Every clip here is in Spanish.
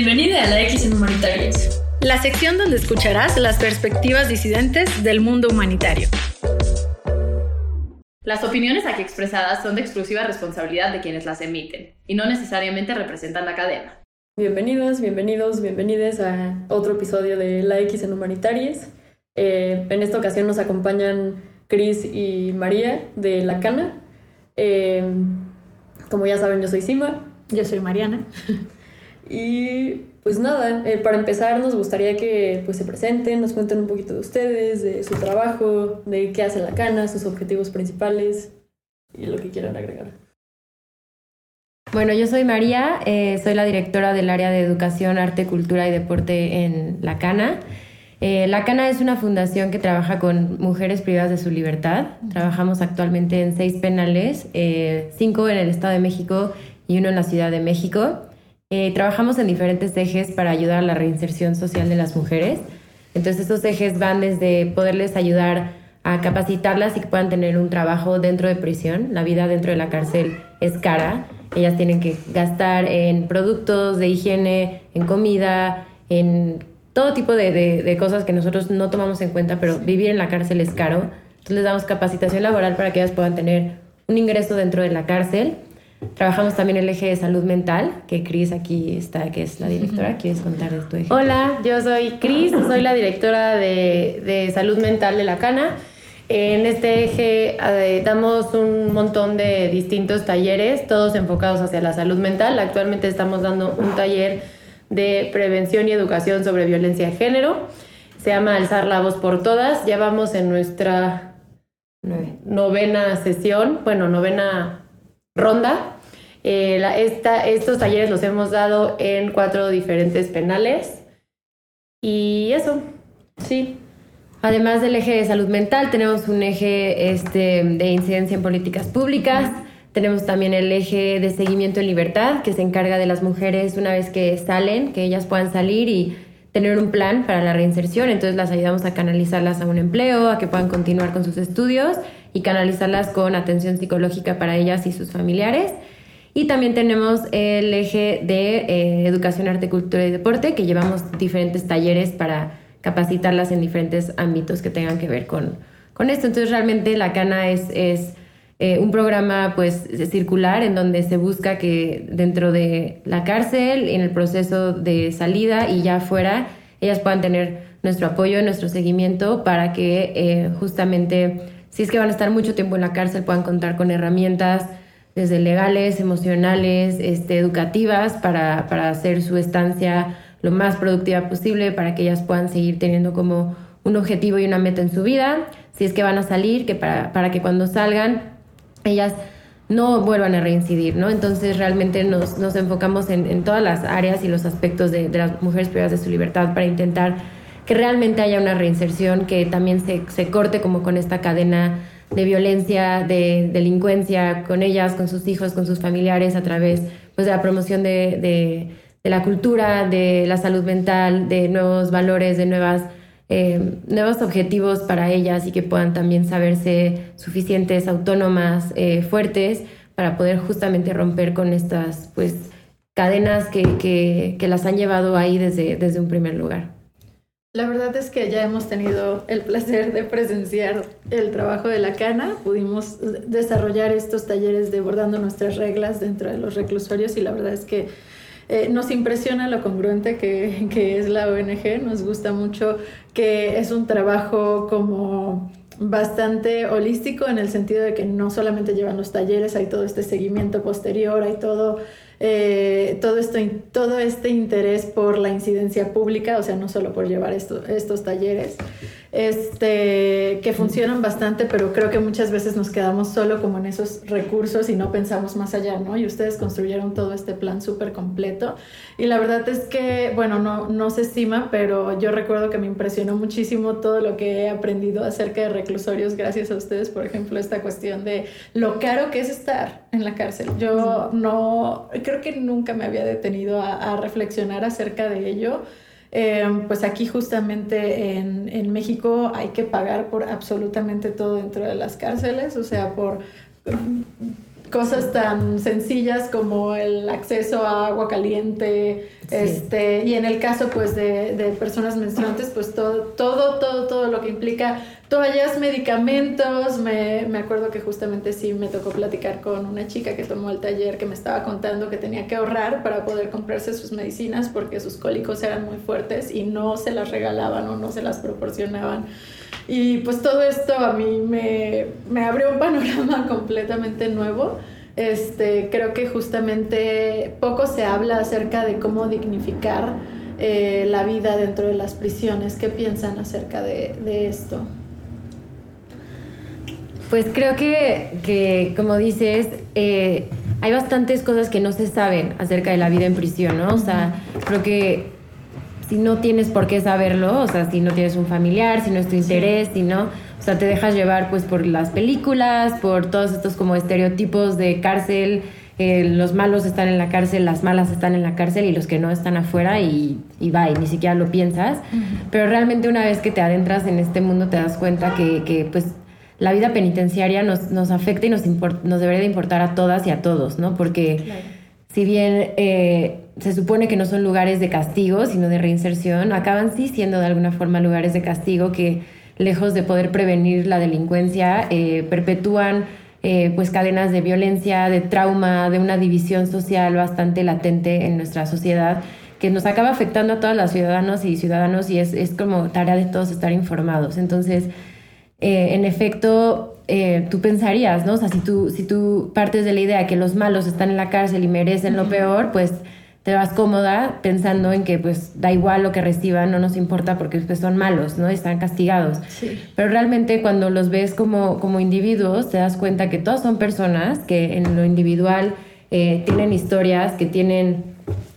Bienvenida a la X en Humanitarias. La sección donde escucharás las perspectivas disidentes del mundo humanitario. Las opiniones aquí expresadas son de exclusiva responsabilidad de quienes las emiten y no necesariamente representan la cadena. Bienvenidas, bienvenidos, bienvenides a otro episodio de La X en Humanitarias. Eh, en esta ocasión nos acompañan Cris y María de La Cana. Eh, como ya saben, yo soy Sima. Yo soy Mariana. Y pues nada, eh, para empezar nos gustaría que pues, se presenten, nos cuenten un poquito de ustedes, de su trabajo, de qué hace la cana, sus objetivos principales y lo que quieran agregar. Bueno, yo soy María, eh, soy la directora del área de educación, arte, cultura y deporte en La Cana. Eh, la Cana es una fundación que trabaja con mujeres privadas de su libertad. Trabajamos actualmente en seis penales, cinco en el Estado de México y uno en la Ciudad de México. Eh, trabajamos en diferentes ejes para ayudar a la reinserción social de las mujeres. Entonces estos ejes van desde poderles ayudar a capacitarlas y que puedan tener un trabajo dentro de prisión. La vida dentro de la cárcel es cara. Ellas tienen que gastar en productos de higiene, en comida, en todo tipo de, de cosas que nosotros no tomamos en cuenta, pero vivir en la cárcel es caro. Entonces les damos capacitación laboral para que ellas puedan tener un ingreso dentro de la cárcel Trabajamos también el eje de salud mental, que Cris aquí está, que es la directora. ¿Quieres contar de tu eje? Hola, yo soy Cris, soy la directora de, de, salud mental de la Cana. En este eje eh, damos un montón de distintos talleres, todos enfocados hacia la salud mental. Actualmente estamos dando un taller de prevención y educación sobre violencia de género. Se llama Alzar la voz por todas. Ya vamos en nuestra novena sesión, bueno, novena ronda. Eh, estos talleres los hemos dado en cuatro diferentes penales. Y eso, sí. Además del eje de salud mental, tenemos un eje este, de incidencia en políticas públicas. Tenemos también el eje de seguimiento en libertad, que se encarga de las mujeres una vez que salen, que ellas puedan salir y tener un plan para la reinserción. Entonces las ayudamos a canalizarlas a un empleo, a que puedan continuar con sus estudios y canalizarlas con atención psicológica para ellas y sus familiares. Y también tenemos el eje de eh, educación, arte, cultura y deporte, que llevamos diferentes talleres para capacitarlas en diferentes ámbitos que tengan que ver con, con esto. Entonces realmente la Cana es, es eh, un programa pues circular en donde se busca que dentro de la cárcel, en el proceso de salida y ya afuera, ellas puedan tener nuestro apoyo, nuestro seguimiento para que eh, justamente si es que van a estar mucho tiempo en la cárcel, puedan contar con herramientas desde legales, emocionales, este, educativas, para, para hacer su estancia lo más productiva posible, para que ellas puedan seguir teniendo como un objetivo y una meta en su vida, si es que van a salir, que para, para que cuando salgan ellas no vuelvan a reincidir, ¿no? Entonces realmente nos, nos enfocamos en, en, todas las áreas y los aspectos de, de las mujeres privadas de su libertad para intentar que realmente haya una reinserción, que también se, se corte como con esta cadena de violencia, de delincuencia con ellas, con sus hijos, con sus familiares, a través pues, de la promoción de, de, la cultura, de la salud mental, de nuevos valores, de nuevas, eh, nuevos objetivos para ellas y que puedan también saberse suficientes, autónomas, eh, fuertes, para poder justamente romper con estas pues, cadenas que, que, que las han llevado ahí desde, desde un primer lugar. La verdad es que ya hemos tenido el placer de presenciar el trabajo de la cana. Pudimos desarrollar estos talleres de bordando nuestras reglas dentro de los reclusorios y la verdad es que eh, nos impresiona lo congruente que, que es la ONG. Nos gusta mucho que es un trabajo como bastante holístico en el sentido de que no solamente llevan los talleres, hay todo este seguimiento posterior, hay todo eh, todo, esto, todo este interés por la incidencia pública, o sea, no solo por llevar estos talleres, este, que funcionan bastante, pero creo que muchas veces nos quedamos solo como en esos recursos y no pensamos más allá, ¿no? Y ustedes construyeron todo este plan súper completo. Y la verdad es que, bueno, no, no se estima, pero yo recuerdo que me impresionó muchísimo todo lo que he aprendido acerca de reclusorios gracias a ustedes, por ejemplo, esta cuestión de lo caro que es estar en la cárcel. Yo no, creo que nunca me había detenido a, a reflexionar acerca de ello. Em, pues aquí justamente en, en, México hay que pagar por absolutamente todo dentro de las cárceles, o sea, por cosas tan sencillas como el acceso a agua caliente, este, y en el caso pues de, de, personas menstruantes, pues todo, todo, todo, todo lo que implica toallas, medicamentos, me, me acuerdo que justamente sí me tocó platicar con una chica que tomó el taller que me estaba contando que tenía que ahorrar para poder comprarse sus medicinas porque sus cólicos eran muy fuertes y no se las regalaban o no se las proporcionaban. Y pues todo esto a mí me, me abrió un panorama completamente nuevo. Este, creo que justamente poco se habla acerca de cómo dignificar eh, la vida dentro de las prisiones. ¿Qué piensan acerca de, esto? Pues creo que, que como dices, eh, hay bastantes cosas que no se saben acerca de la vida en prisión, ¿no? O sea, creo que si no tienes por qué saberlo, o sea, si no tienes un familiar, si no es tu interés, si no, o sea, te dejas llevar pues por las películas, por todos estos como estereotipos de cárcel, eh, los malos están en la cárcel, las malas están en la cárcel y los que no están afuera y, y va, y ni siquiera lo piensas. Pero realmente una vez que te adentras en este mundo te das cuenta que, que pues la vida penitenciaria nos, nos afecta y nos, nos debería de importar a todas y a todos, ¿no? Porque si bien... Eh, se supone que no son lugares de castigo, sino de reinserción, acaban sí siendo de alguna forma lugares de castigo que, lejos de poder prevenir la delincuencia, eh, perpetúan eh, pues cadenas de violencia, de trauma, de una división social bastante latente en nuestra sociedad que nos acaba afectando a todas las ciudadanos y ciudadanos y es, es como tarea de todos estar informados. Entonces, eh, en efecto, tú pensarías, ¿no? O sea, si tú, si tú partes de la idea que los malos están en la cárcel y merecen lo peor, pues te vas cómoda pensando en que pues da igual lo que reciban, no nos importa porque pues, son malos, ¿no? Están castigados. Pero realmente cuando los ves como, como individuos, te das cuenta que todos son personas que en lo individual eh, tienen historias, que tienen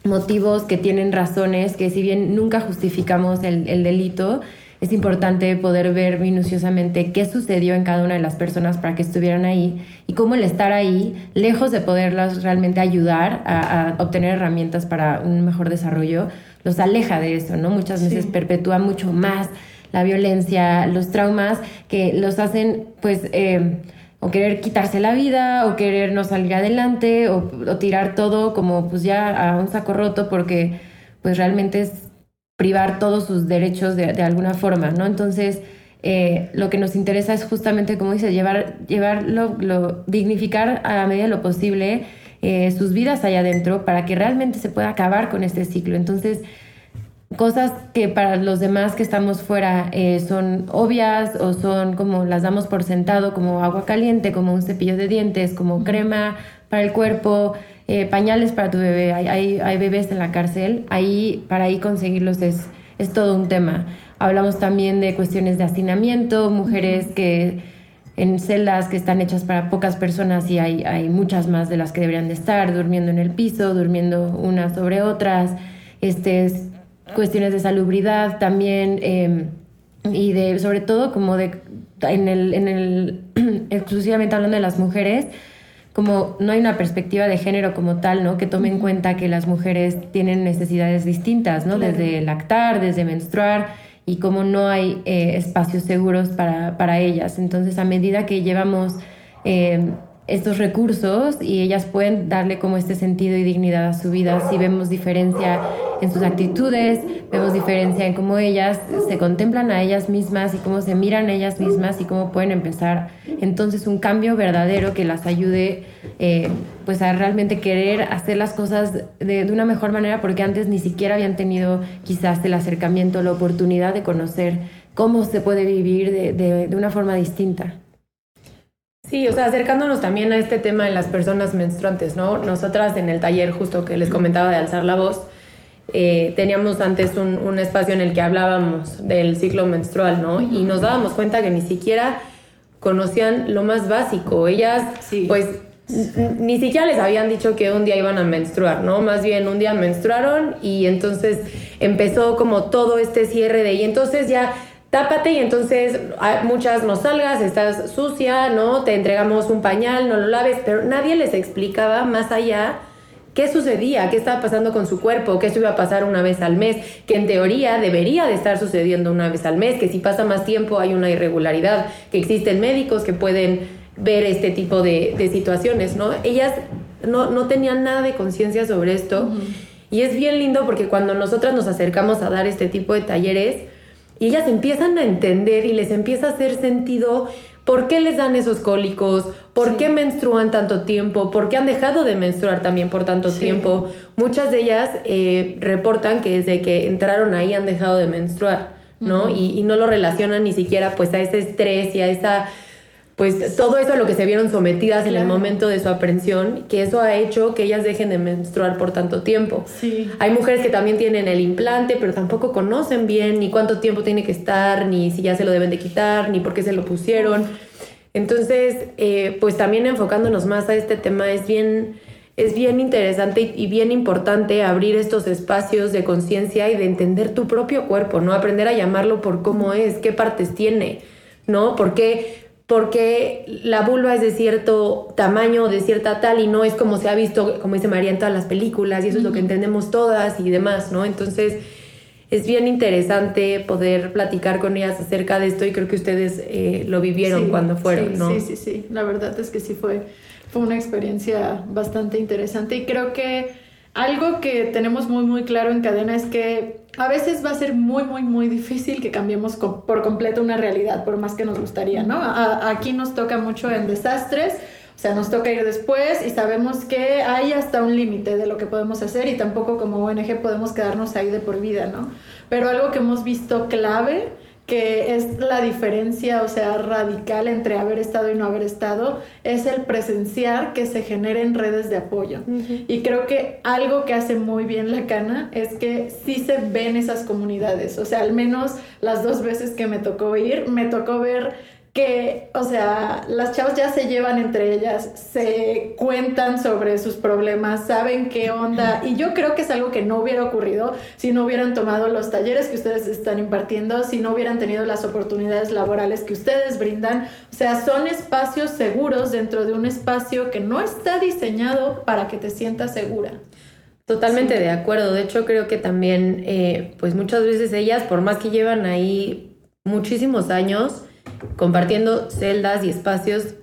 motivos, que tienen razones, que si bien nunca justificamos el, el delito, es importante poder ver minuciosamente qué sucedió en cada una de las personas para que estuvieran ahí y cómo el estar ahí, lejos de poderlas realmente ayudar a, obtener herramientas para un mejor desarrollo, los aleja de eso, ¿no? Muchas veces perpetúa mucho más la violencia, los traumas que los hacen, pues, eh, o querer quitarse la vida, o querer no salir adelante, o, o tirar todo como pues ya a un saco roto porque pues realmente es privar todos sus derechos de, alguna forma, ¿no? Entonces, eh, lo que nos interesa es justamente, como dice, llevar, llevarlo, lo, dignificar a la medida de lo posible eh, sus vidas allá adentro para que realmente se pueda acabar con este ciclo. Entonces, cosas que para los demás que estamos fuera eh, son obvias o son como las damos por sentado, como agua caliente, como un cepillo de dientes, como crema para el cuerpo, eh, pañales para tu bebé, hay, hay, bebés en la cárcel, ahí para ahí conseguirlos es, es todo un tema. Hablamos también de cuestiones de hacinamiento, mujeres que en celdas que están hechas para pocas personas y hay, hay muchas más de las que deberían de estar, durmiendo en el piso, durmiendo unas sobre otras, este, cuestiones de salubridad también em, y de sobre todo como de en el, en el exclusivamente hablando de las mujeres, como no hay una perspectiva de género como tal, ¿no? Que tome en cuenta que las mujeres tienen necesidades distintas, ¿no? Desde lactar, desde menstruar y como no hay eh, espacios seguros para, para, ellas. Entonces, a medida que llevamos eh, estos recursos y ellas pueden darle como este sentido y dignidad a su vida. Si vemos diferencia en sus actitudes, vemos diferencia en cómo ellas se contemplan a ellas mismas y cómo se miran a ellas mismas y cómo pueden empezar entonces un cambio verdadero que las ayude eh, pues a realmente querer hacer las cosas de, de, una mejor manera porque antes ni siquiera habían tenido quizás el acercamiento, la oportunidad de conocer cómo se puede vivir de, de, de una forma distinta. Sí, o sea, acercándonos también a este tema de las personas menstruantes, ¿no? Nosotras en el taller justo que les comentaba de alzar la voz, eh, teníamos antes un, un, espacio en el que hablábamos del ciclo menstrual, ¿no? Y nos dábamos cuenta que ni siquiera conocían lo más básico. Ellas, pues, ni siquiera les habían dicho que un día iban a menstruar, ¿no? Más bien un día menstruaron y entonces empezó como todo este cierre de, y entonces ya tápate y entonces muchas no salgas, estás sucia, ¿no? Te entregamos un pañal, no lo laves, pero nadie les explicaba más allá qué sucedía, qué estaba pasando con su cuerpo, que eso iba a pasar una vez al mes, que en teoría debería de estar sucediendo una vez al mes, que si pasa más tiempo hay una irregularidad, que existen médicos que pueden ver este tipo de, de situaciones, ¿no? Ellas no, no tenían nada de conciencia sobre esto. Y es bien lindo porque cuando nosotras nos acercamos a dar este tipo de talleres, y ellas empiezan a entender y les empieza a hacer sentido por qué les dan esos cólicos, por qué menstruan tanto tiempo, por qué han dejado de menstruar también por tanto tiempo. Muchas de ellas eh, reportan que desde que entraron ahí han dejado de menstruar, ¿no? y, y no lo relacionan ni siquiera pues a ese estrés y a esa pues todo eso a lo que se vieron sometidas en el momento de su aprensión, que eso ha hecho que ellas dejen de menstruar por tanto tiempo. Sí. Hay mujeres que también tienen el implante, pero tampoco conocen bien ni cuánto tiempo tiene que estar, ni si ya se lo deben de quitar, ni por qué se lo pusieron. Entonces, eh, pues también enfocándonos más a este tema, es bien, es bien interesante y bien importante abrir estos espacios de conciencia y de entender tu propio cuerpo, ¿no? Aprender a llamarlo por cómo es, qué partes tiene, ¿no? ¿Por qué porque la vulva es de cierto tamaño, de cierta tal, y no es como se ha visto, como dice María, en todas las películas, y eso es lo que entendemos todas y demás, ¿no? Entonces, es bien interesante poder platicar con ellas acerca de esto, y creo que ustedes eh, lo vivieron cuando fueron, sí, ¿no? Sí, sí, sí, la verdad es que sí fue, fue una experiencia bastante interesante, y creo que algo que tenemos muy, muy claro en cadena es que a veces va a ser muy, muy, muy difícil que cambiemos por completo una realidad, por más que nos gustaría, ¿no? aquí nos toca mucho en desastres, o sea, nos toca ir después y sabemos que hay hasta un límite de lo que podemos hacer y tampoco como ONG podemos quedarnos ahí de por vida, ¿no? Pero algo que hemos visto clave que es la diferencia, o sea, radical entre haber estado y no haber estado, es el presenciar que se generen redes de apoyo. Y creo que algo que hace muy bien la cana es que sí se ven esas comunidades, o sea, al menos las dos veces que me tocó ir, me tocó ver que, o sea, las chavas ya se llevan entre ellas, se cuentan sobre sus problemas, saben qué onda, y yo creo que es algo que no hubiera ocurrido si no hubieran tomado los talleres que ustedes están impartiendo, si no hubieran tenido las oportunidades laborales que ustedes brindan, o sea, son espacios seguros dentro de un espacio que no está diseñado para que te sientas segura. Totalmente de acuerdo, de hecho creo que también, eh, pues muchas veces ellas, por más que llevan ahí muchísimos años, compartiendo celdas y espacios,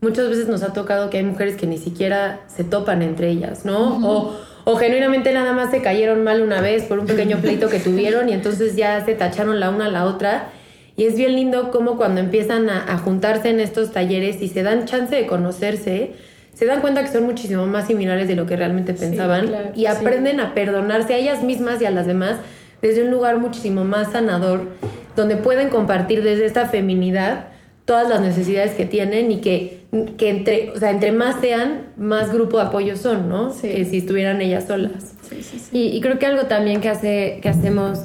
muchas veces nos ha tocado que hay mujeres que ni siquiera se topan entre ellas, ¿no? o, o, genuinamente nada más se cayeron mal una vez por un pequeño pleito que tuvieron y entonces ya se tacharon la una a la otra. Y es bien lindo como cuando empiezan a, juntarse en estos talleres y se dan chance de conocerse, se dan cuenta que son muchísimo más similares de lo que realmente pensaban y aprenden a perdonarse a ellas mismas y a las demás desde un lugar muchísimo más sanador donde pueden compartir desde esta feminidad todas las necesidades que tienen y que, que entre, o sea, entre más sean, más grupo de apoyo son, ¿no? Que si estuvieran ellas solas. y, y, creo que algo también que, hace, que hacemos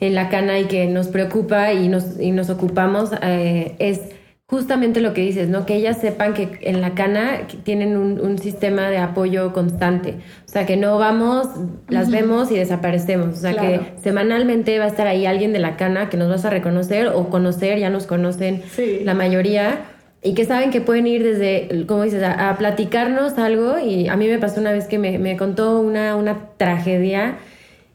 en la cana y que nos preocupa y nos, y nos ocupamos eh, es justamente lo que dices, ¿no? Que ellas sepan que en la cana tienen un, sistema de apoyo constante. O sea, que no vamos, las vemos y desaparecemos. O sea, que semanalmente va a estar ahí alguien de la cana que nos vas a reconocer o conocer, ya nos conocen la mayoría. Y que saben que pueden ir desde, como dices, a, platicarnos algo. Y a mí me pasó una vez que me, me contó una, una tragedia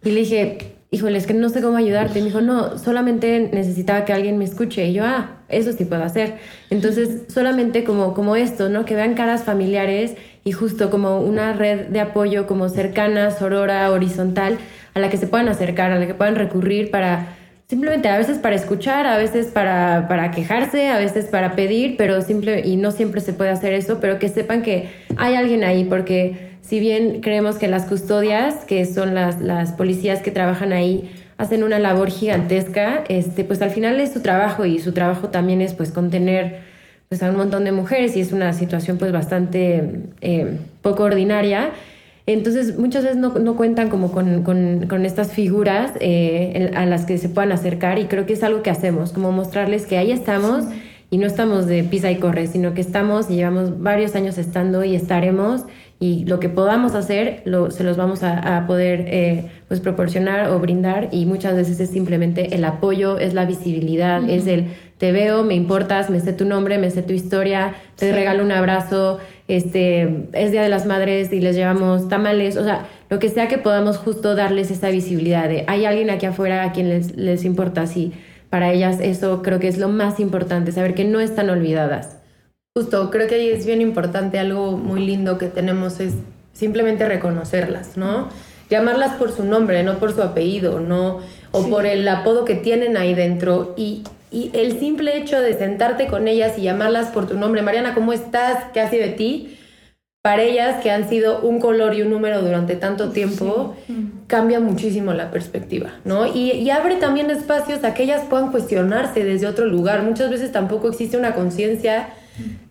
y le dije, híjole, es que no sé cómo ayudarte. Y me dijo, no, solamente necesitaba que alguien me escuche. Y yo, ah, eso sí puedo hacer. Entonces, solamente como, como esto, ¿no? Que vean caras familiares y justo como una red de apoyo como cercana, sorora, horizontal, a la que se puedan acercar, a la que puedan recurrir para simplemente a veces para escuchar, a veces para, para quejarse, a veces para pedir, pero simple, y no siempre se puede hacer eso, pero que sepan que hay alguien ahí, porque si bien creemos que las custodias, que son las, las policías que trabajan ahí, hacen una labor gigantesca, este, pues al final es su trabajo y su trabajo también es pues contener pues a un montón de mujeres y es una situación pues bastante eh, poco ordinaria. Entonces muchas veces no, no cuentan como con, con, con estas figuras eh, a las que se puedan acercar y creo que es algo que hacemos, como mostrarles que ahí estamos y no estamos de pisa y corre, sino que estamos y llevamos varios años estando y estaremos y lo que podamos hacer lo, se los vamos a, poder eh, pues proporcionar o brindar y muchas veces es simplemente el apoyo, es la visibilidad, es el te veo, me importas, me sé tu nombre, me sé tu historia, te regalo un abrazo, este, es Día de las Madres y les llevamos tamales, o sea, lo que sea que podamos justo darles esa visibilidad de hay alguien aquí afuera a quien les, les importa, sí, para ellas eso creo que es lo más importante, saber que no están olvidadas. Justo, creo que ahí es bien importante, algo muy lindo que tenemos es simplemente reconocerlas, ¿no? Llamarlas por su nombre, no por su apellido, no, o por el apodo que tienen ahí dentro. Y, y el simple hecho de sentarte con ellas y llamarlas por tu nombre, Mariana, ¿cómo estás? ¿Qué ha sido de ti? Para ellas que han sido un color y un número durante tanto tiempo, cambia muchísimo la perspectiva, ¿no? Y, y abre también espacios a que ellas puedan cuestionarse desde otro lugar. Muchas veces tampoco existe una conciencia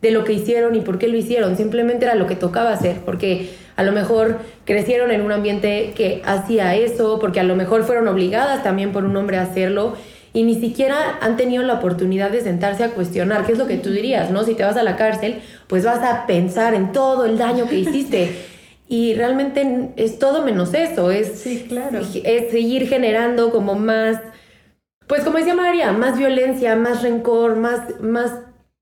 de lo que hicieron y por qué lo hicieron, simplemente era lo que tocaba hacer, porque a lo mejor crecieron en un ambiente que hacía eso, porque a lo mejor fueron obligadas también por un hombre a hacerlo y ni siquiera han tenido la oportunidad de sentarse a cuestionar, qué es lo que tú dirías, ¿no? Si te vas a la cárcel, pues vas a pensar en todo el daño que hiciste. Y realmente es todo menos eso, es, Sí, claro. es seguir generando como más, pues como decía María, más violencia, más rencor, más, más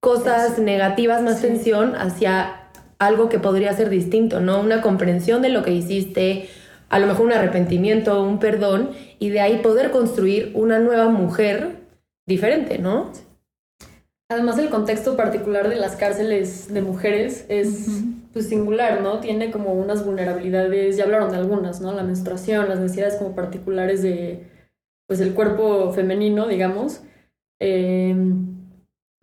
cosas negativas, más tensión hacia algo que podría ser distinto, ¿no? Una comprensión de lo que hiciste, a lo mejor un arrepentimiento, un perdón, y de ahí poder construir una nueva mujer diferente, ¿no? Además, el contexto particular de las cárceles de mujeres es pues, singular, ¿no? Tiene como unas vulnerabilidades, ya hablaron de algunas, ¿no? La menstruación, las necesidades como particulares de, pues, el cuerpo femenino, digamos. Eh,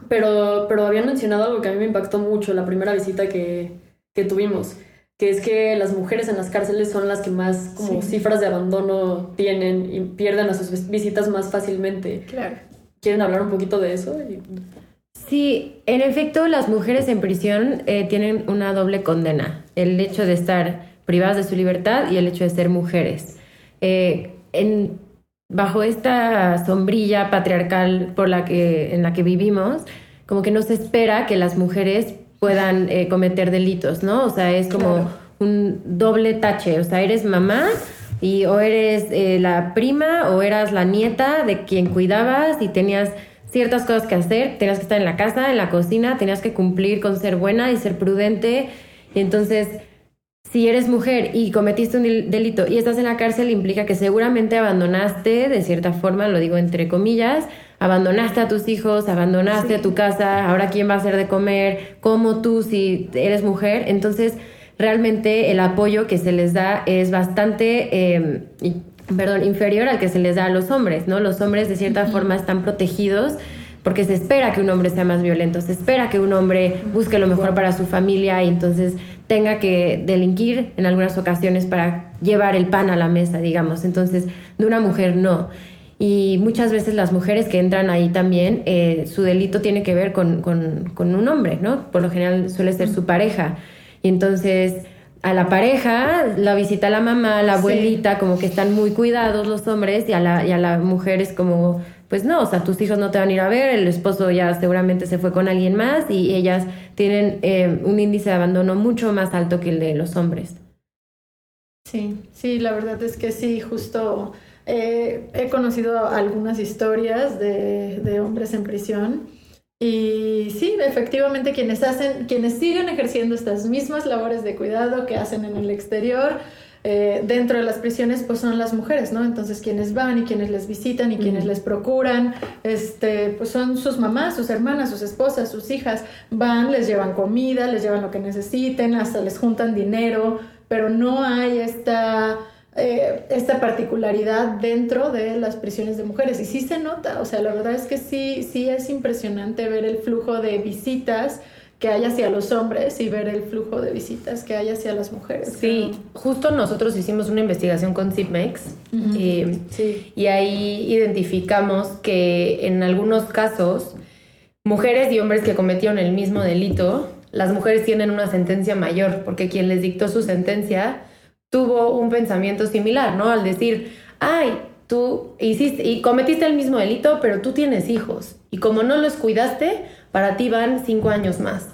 pero, pero habían mencionado algo que a mí me impactó mucho la primera visita que, que tuvimos, que es que las mujeres en las cárceles son las que más como Sí. cifras de abandono tienen y pierden a sus vis- visitas más fácilmente. Claro. ¿Quieren hablar un poquito de eso? Sí, en efecto, las mujeres en prisión eh, tienen una doble condena. El hecho de estar privadas de su libertad y el hecho de ser mujeres. Eh, en, bajo esta sombrilla patriarcal por la que, en la que vivimos, como que no se espera que las mujeres puedan eh, cometer delitos, ¿no? O sea, es como un doble tache. O sea, eres mamá y o eres eh, la prima o eras la nieta de quien cuidabas y tenías ciertas cosas que hacer, tenías que estar en la casa, en la cocina, tenías que cumplir con ser buena y ser prudente. Y entonces, si eres mujer y cometiste un del- delito y estás en la cárcel, implica que seguramente abandonaste, de cierta forma, lo digo entre comillas, abandonaste a tus hijos, abandonaste a tu casa, ahora quién va a hacer de comer, cómo tú si eres mujer. Entonces, realmente el apoyo que se les da es bastante, eh, y- perdón, inferior al que se les da a los hombres, ¿no? Los hombres de cierta forma están protegidos porque se espera que un hombre sea más violento, se espera que un hombre busque lo mejor para su familia y entonces tenga que delinquir en algunas ocasiones para llevar el pan a la mesa, digamos. Entonces, de una mujer no. Y muchas veces las mujeres que entran ahí también, eh, su delito tiene que ver con, con- con un hombre, ¿no? Por lo general suele ser su pareja. Y entonces a la pareja la visita la mamá, la abuelita, como que están muy cuidados los hombres y a, la, y a la mujer es como, pues no, o sea, tus hijos no te van a ir a ver, el esposo ya seguramente se fue con alguien más y ellas tienen eh, un índice de abandono mucho más alto que el de los hombres. Sí, sí, la verdad es que sí, justo eh, he conocido algunas historias de, de hombres en prisión y sí, efectivamente quienes hacen, quienes siguen ejerciendo estas mismas labores de cuidado que hacen en el exterior, eh, dentro de las prisiones, pues son las mujeres, ¿no? Entonces quienes van y quienes les visitan y quienes les procuran, este, pues son sus mamás, sus hermanas, sus esposas, sus hijas, van, les llevan comida, les llevan lo que necesiten, hasta les juntan dinero, pero no hay esta, eh, esta particularidad dentro de las prisiones de mujeres. Y sí se nota, o sea, la verdad es que sí, sí es impresionante ver el flujo de visitas que hay hacia los hombres y ver el flujo de visitas que hay hacia las mujeres. Sí, justo nosotros hicimos una investigación con ZipMex eh, Sí. y ahí identificamos que en algunos casos mujeres y hombres que cometieron el mismo delito, las mujeres tienen una sentencia mayor porque quien les dictó su sentencia tuvo un pensamiento similar, ¿no? Al decir, ay, tú hiciste y cometiste el mismo delito, pero tú tienes hijos y como no los cuidaste, para ti van cinco años más.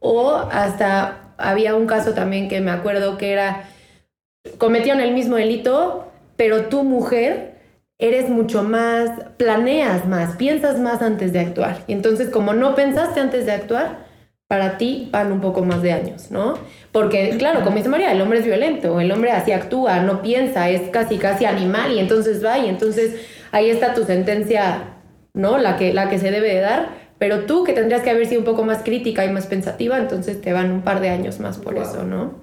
O hasta había un caso también que me acuerdo que era cometieron el mismo delito, pero tú mujer eres mucho más, planeas más, piensas más antes de actuar. Y entonces como no pensaste antes de actuar, para ti van un poco más de años, ¿no? Porque, claro, como dice María, el hombre es violento, el hombre así actúa, no piensa, es casi, casi animal y entonces va y entonces ahí está tu sentencia, ¿no? La que, la que se debe de dar, Pero tú, que tendrías que haber sido un poco más crítica y más pensativa, entonces te van un par de años más por eso, ¿no?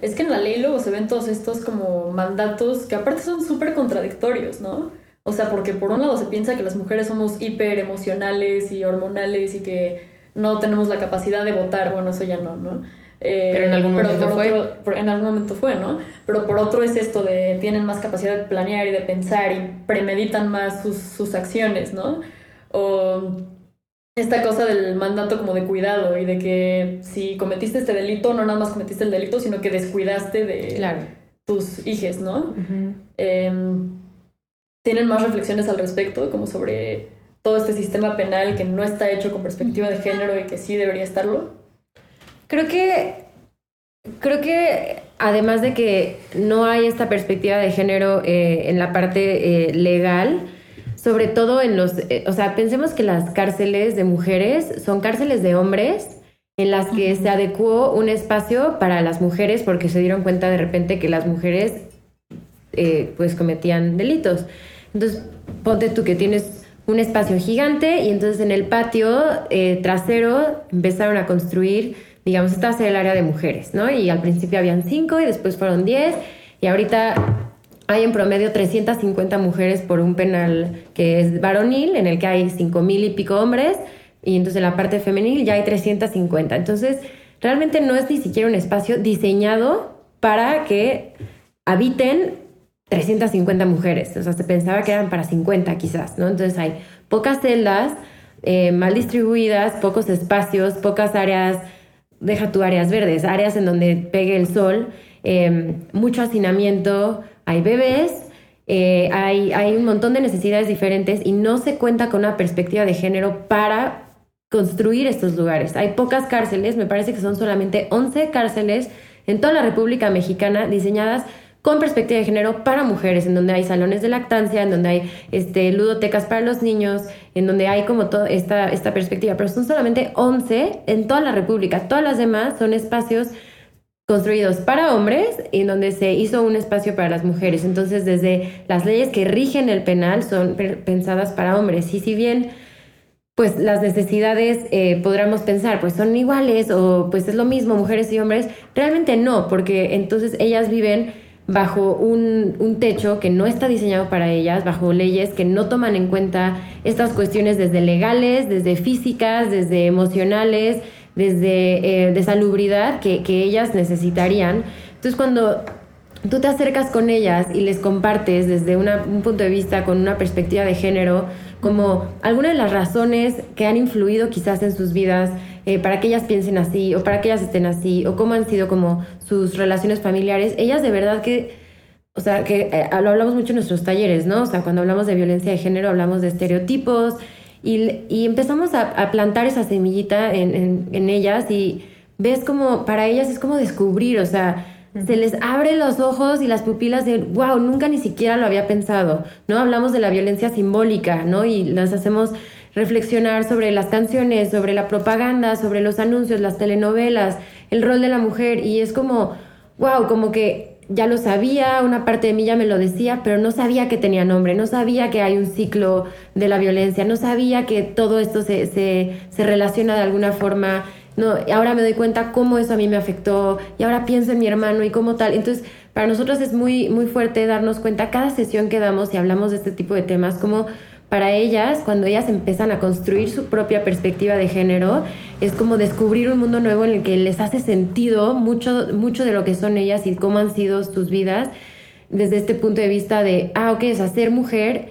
Es que en la ley luego se ven todos estos como mandatos que aparte son súper contradictorios, ¿no? O sea, porque por un lado se piensa que las mujeres somos hiper emocionales y hormonales y que no tenemos la capacidad de votar, bueno, eso ya no, ¿no? Eh, pero en algún momento fue. en algún momento fue, ¿no? Pero por otro es esto de tienen más capacidad de planear y de pensar y premeditan más sus, sus acciones, ¿no? O esta cosa del mandato como de cuidado y de que si cometiste este delito, no nada más cometiste el delito, sino que descuidaste de tus hijos, ¿no? Em, ¿Tienen más reflexiones al respecto, como sobre todo este sistema penal que no está hecho con perspectiva de género y que sí debería estarlo? Creo que, creo que además de que no hay esta perspectiva de género eh, en la parte eh, legal, sobre todo en los, eh, o sea, pensemos que las cárceles de mujeres son cárceles de hombres en las que se adecuó un espacio para las mujeres porque se dieron cuenta de repente que las mujeres pues cometían delitos. Entonces, ponte tú que tienes un espacio gigante y entonces en el patio trasero empezaron a construir digamos, esta es el área de mujeres, ¿no? Y al principio habían cinco y después fueron diez y ahorita hay en promedio 350 mujeres por un penal que es varonil, en el que hay cinco mil y pico hombres, y entonces en la parte femenil ya hay 350. Entonces, realmente no es ni siquiera un espacio diseñado para que habiten 350 mujeres. O sea, se pensaba que eran para 50 quizás, ¿no? Entonces hay pocas celdas, eh, mal distribuidas, pocos espacios, pocas áreas deja tu áreas verdes, áreas en donde pegue el sol, em, mucho hacinamiento, hay bebés, eh, hay, un montón de necesidades diferentes y no se cuenta con una perspectiva de género para construir estos lugares. Hay pocas cárceles, me parece que son solamente 11 cárceles en toda la República Mexicana diseñadas con perspectiva de género para mujeres, en donde hay salones de lactancia, en donde hay este, ludotecas para los niños, en donde hay como toda esta, esta perspectiva, pero son solamente 11 en toda la República. Todas las demás son espacios construidos para hombres y en donde se hizo un espacio para las mujeres. Entonces, desde las leyes que rigen el penal son pensadas para hombres. Y si bien pues las necesidades eh, podríamos pensar, pues son iguales o pues es lo mismo mujeres y hombres, realmente no, porque entonces ellas viven bajo un, techo que no está diseñado para ellas, bajo leyes que no toman en cuenta estas cuestiones desde legales, desde físicas, desde emocionales, desde eh, de salubridad que, ellas necesitarían. Entonces cuando tú te acercas con ellas y les compartes desde un punto de vista con una perspectiva de género, como algunas de las razones que han influido quizás en sus vidas eh, para que ellas piensen así o para que ellas estén así o cómo han sido como sus relaciones familiares, ellas de verdad que, o sea, que eh, lo hablamos mucho en nuestros talleres, ¿no? O sea, cuando hablamos de violencia de género hablamos de estereotipos y, y empezamos a, a, plantar esa semillita en, en, en ellas y ves como para ellas es como descubrir, o sea, se les abre los ojos y las pupilas de, wow, nunca ni siquiera lo había pensado, ¿no? Hablamos de la violencia simbólica, ¿no? Y las hacemos reflexionar sobre las canciones, sobre la propaganda, sobre los anuncios, las telenovelas, el rol de la mujer y es como, wow, como que ya lo sabía, una parte de mí ya me lo decía, pero no sabía que tenía nombre, no sabía que hay un ciclo de la violencia, no sabía que todo esto se, se, se relaciona de alguna forma no, ahora me doy cuenta cómo eso a mí me afectó y ahora pienso en mi hermano y cómo tal. Entonces, para nosotros es muy, muy fuerte darnos cuenta cada sesión que damos y hablamos de este tipo de temas, como para ellas, cuando ellas empiezan a construir su propia perspectiva de género, es como descubrir un mundo nuevo en el que les hace sentido mucho, mucho de lo que son ellas y cómo han sido sus vidas desde este punto de vista de, ah, ok, es hacer mujer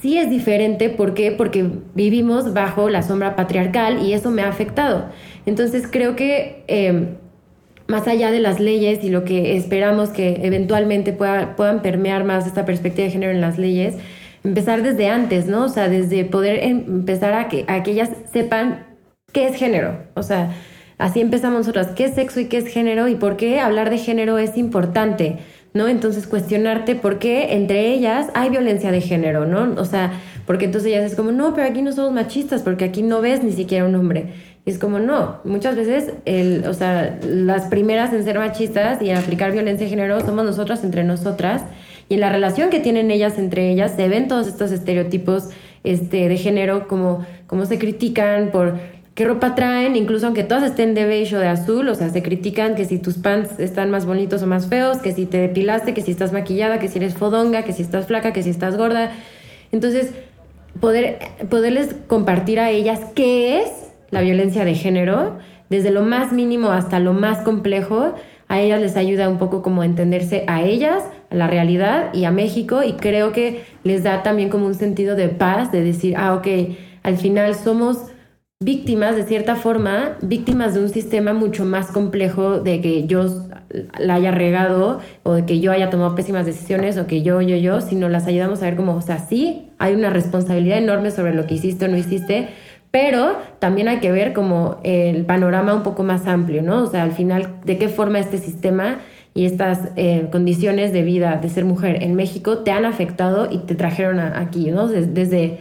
sí es diferente. ¿Por qué? Porque vivimos bajo la sombra patriarcal y eso me ha afectado. Entonces creo que em, más allá de las leyes y lo que esperamos que eventualmente puedan permear más esta perspectiva de género en las leyes, empezar desde antes, ¿no? O sea, desde poder em, empezar a que, a ellas sepan qué es género. O sea, así empezamos nosotras, qué es sexo y qué es género y por qué hablar de género es importante ¿no? Entonces cuestionarte por qué entre ellas hay violencia de género, ¿no? O sea, porque entonces ellas es como, no, pero aquí no somos machistas, porque aquí no ves ni siquiera un hombre. Es como, no, muchas veces, el, o sea, las primeras en ser machistas y aplicar violencia de género somos nosotras entre nosotras. Y en la relación que tienen ellas entre ellas se ven todos estos estereotipos este, de género, como, como se critican por qué ropa traen, incluso aunque todas estén de beige o de azul, o sea, se critican que si tus pants están más bonitos o más feos, que si te depilaste, que si estás maquillada, que si eres fodonga, que si estás flaca, que si estás gorda. Entonces, poder, poderles compartir a ellas qué es la violencia de género, desde lo más mínimo hasta lo más complejo, a ellas les ayuda un poco como a entenderse a ellas, a la realidad y a México y creo que les da también como un sentido de paz, de decir, ah, ok, al final somos víctimas, de cierta forma, víctimas de un sistema mucho más complejo de que yo la haya regado o de que yo haya tomado pésimas decisiones o que yo, yo, yo, sino las ayudamos a ver como, o sea, sí, hay una responsabilidad enorme sobre lo que hiciste o no hiciste, pero también hay que ver como el panorama un poco más amplio, ¿no? O sea, al final, de qué forma este sistema y estas eh, condiciones de vida de ser mujer en México te han afectado y te trajeron aquí, ¿no? Desde,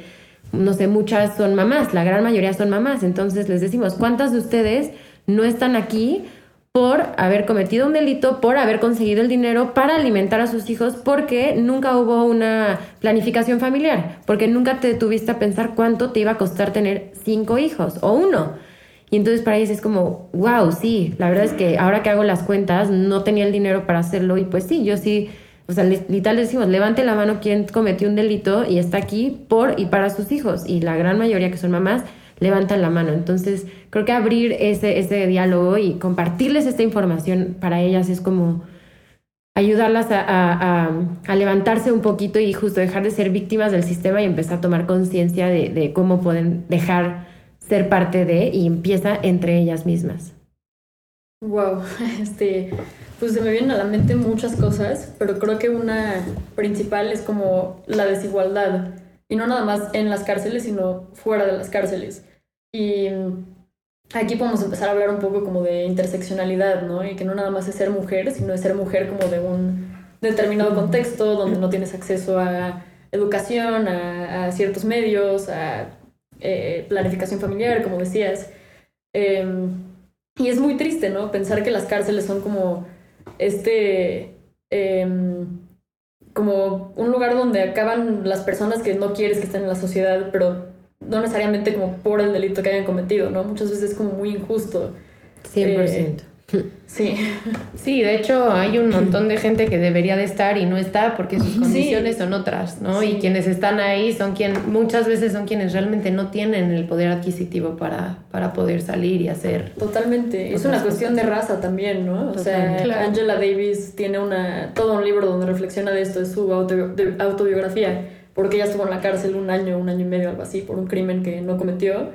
no sé, muchas son mamás, la gran mayoría son mamás, entonces les decimos, ¿cuántas de ustedes no están aquí por haber cometido un delito, por haber conseguido el dinero para alimentar a sus hijos, porque nunca hubo una planificación familiar, porque nunca te tuviste a pensar cuánto te iba a costar tener cinco hijos o uno. Y entonces para ellos es como, wow, sí, la verdad es que ahora que hago las cuentas no tenía el dinero para hacerlo y pues sí, yo sí, o sea, literal decimos, levante la mano quien cometió un delito y está aquí por y para sus hijos. Y la gran mayoría que son mamás levantan la mano. Entonces, creo que abrir ese, ese diálogo y compartirles esta información para ellas es como ayudarlas a, a, levantarse un poquito y justo dejar de ser víctimas del sistema y empezar a tomar conciencia de, de, cómo pueden dejar ser parte de y empieza entre ellas mismas. Wow, este, pues se me vienen a la mente muchas cosas, pero creo que una principal es como la desigualdad y no nada más en las cárceles, sino fuera de las cárceles. Y aquí podemos empezar a hablar un poco como de interseccionalidad, ¿no? Y que no nada más es ser mujer, sino es ser mujer como de un determinado contexto donde no tienes acceso a educación, a, ciertos medios, a eh, planificación familiar, como decías. Em, y es muy triste, ¿no? Pensar que las cárceles son como este... Em, como un lugar donde acaban las personas que no quieres que estén en la sociedad, pero no necesariamente como por el delito que hayan cometido, ¿no? Muchas veces es como muy injusto. 100%. sí. Sí, de hecho hay un montón de gente que debería de estar y no está porque sus condiciones son otras, ¿no? Y quienes están ahí son quienes, muchas veces son quienes realmente no tienen el poder adquisitivo para, para poder salir y hacer. Totalmente. Es una cuestión de raza también, ¿no? O sea, Angela Davis tiene una, todo un libro donde reflexiona de esto, de su autobiografía porque ella estuvo en la cárcel un año, un año y medio, algo así, por un crimen que no cometió.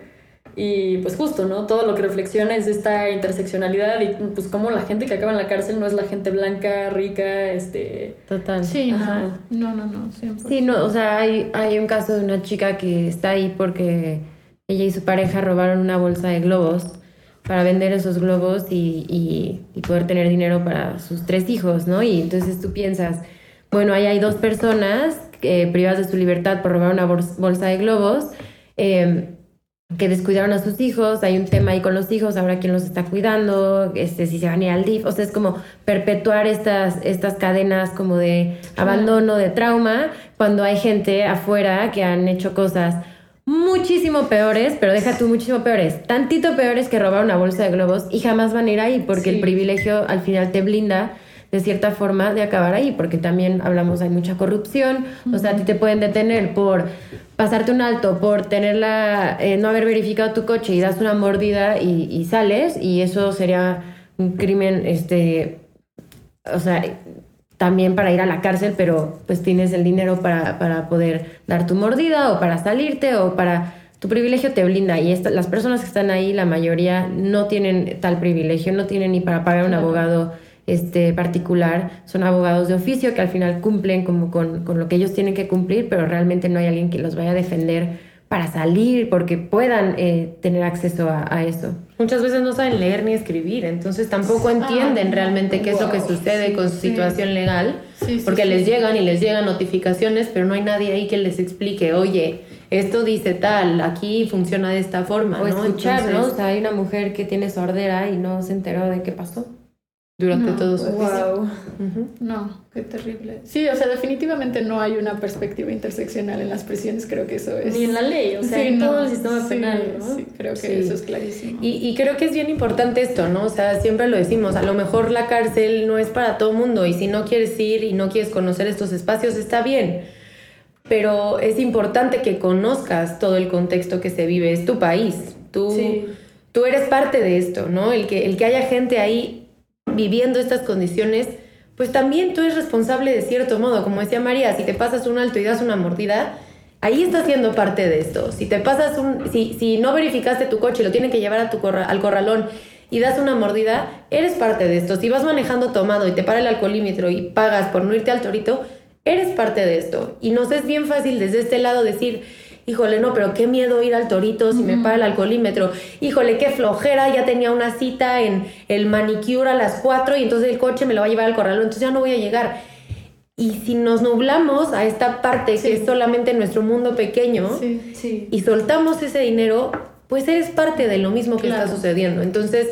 Y pues justo, ¿no? Todo lo que reflexiona es esta interseccionalidad y pues como la gente que acaba en la cárcel no es la gente blanca, rica, este... Total. Sí, Ajá. no, no, no, siempre. Sí, no, o sea, hay, hay un caso de una chica que está ahí porque ella y su pareja robaron una bolsa de globos para vender esos globos y, y, y poder tener dinero para sus tres hijos, ¿no? Y entonces tú piensas, bueno, ahí hay dos personas eh, privadas de su libertad por robar una bolsa de globos, eh, que descuidaron a sus hijos, hay un tema ahí con los hijos, ahora quién los está cuidando, este, si se van a ir al DIF, o sea, es como perpetuar estas, estas cadenas como de abandono, de trauma, cuando hay gente afuera que han hecho cosas muchísimo peores, pero deja tú muchísimo peores, tantito peores que robar una bolsa de globos y jamás van a ir ahí porque el privilegio al final te blinda de cierta forma de acabar ahí, porque también hablamos, hay mucha corrupción, o sea, a ti te pueden detener por pasarte un alto, por tenerla, eh, no haber verificado tu coche y das una mordida y, sales, y eso sería un crimen, este, o sea, también para ir a la cárcel, pero pues tienes el dinero para, para poder dar tu mordida o para salirte o para tu privilegio te blinda. Y las personas que están ahí, la mayoría no tienen tal privilegio, no tienen ni para pagar un abogado este, particular son abogados de oficio que al final cumplen como con, con, lo que ellos tienen que cumplir, pero realmente no hay alguien que los vaya a defender para salir, porque puedan eh, tener acceso a, eso. Muchas veces no saben leer ni escribir, entonces tampoco entienden realmente qué es lo que sucede con su situación legal, porque les llegan y les llegan notificaciones, pero no hay nadie ahí que les explique, oye, esto dice tal, aquí funciona de esta forma. O escuchar, ¿no? O sea, hay una mujer que tiene sordera y no se enteró de qué pasó. Durante No, todo su juicio. wow. No, qué terrible. Sí, o sea, definitivamente no hay una perspectiva interseccional en las prisiones, creo que eso es... Ni en la ley, o sea, Sí, en no, todo el sistema sí, penal, ¿no? Sí, creo que Sí. eso es clarísimo. Y, y creo que es bien importante esto, ¿no? O sea, siempre lo decimos, a lo mejor la cárcel no es para todo mundo y si no quieres ir y no quieres conocer estos espacios, está bien. Pero es importante que conozcas todo el contexto que se vive, es tu país, tú, tú eres parte de esto, ¿no? El que, el que haya gente ahí viviendo estas condiciones, pues también tú eres responsable de cierto modo, como decía María, si te pasas un alto y das una mordida, ahí estás siendo parte de esto. Si te pasas un, si, si no verificaste tu coche y lo tienen que llevar a tu corra- al corralón y das una mordida, eres parte de esto. Si vas manejando tomado y te para el alcoholímetro y pagas por no irte al torito, eres parte de esto. Y nos es bien fácil desde este lado decir, híjole, no, pero qué miedo ir al torito si me para el alcoholímetro. Híjole, qué flojera, ya tenía una cita en el manicure a las 4 y entonces el coche me lo va a llevar al corralón, entonces ya no voy a llegar. Y si nos nublamos a esta parte que es solamente nuestro mundo pequeño Sí. Sí. y soltamos ese dinero, pues eres parte de lo mismo que Claro. está sucediendo. Entonces,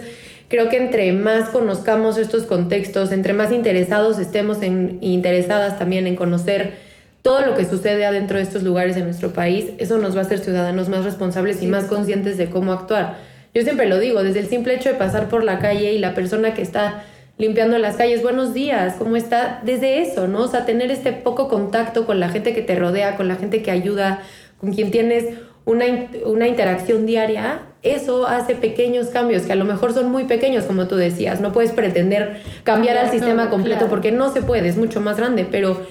creo que entre más conozcamos estos contextos, entre más interesados estemos en, interesadas también en conocer todo lo que sucede adentro de estos lugares en nuestro país, eso nos va a hacer ciudadanos más responsables y más conscientes de cómo actuar. Yo siempre lo digo, desde el simple hecho de pasar por la calle y la persona que está limpiando las calles, buenos días, ¿cómo está? Desde eso, ¿no? O sea, tener este poco contacto con la gente que te rodea, con la gente que ayuda, con quien tienes una, una interacción diaria, eso hace pequeños cambios, que a lo mejor son muy pequeños, como tú decías. No puedes pretender cambiar al sistema completo claro. porque no se puede, es mucho más grande, pero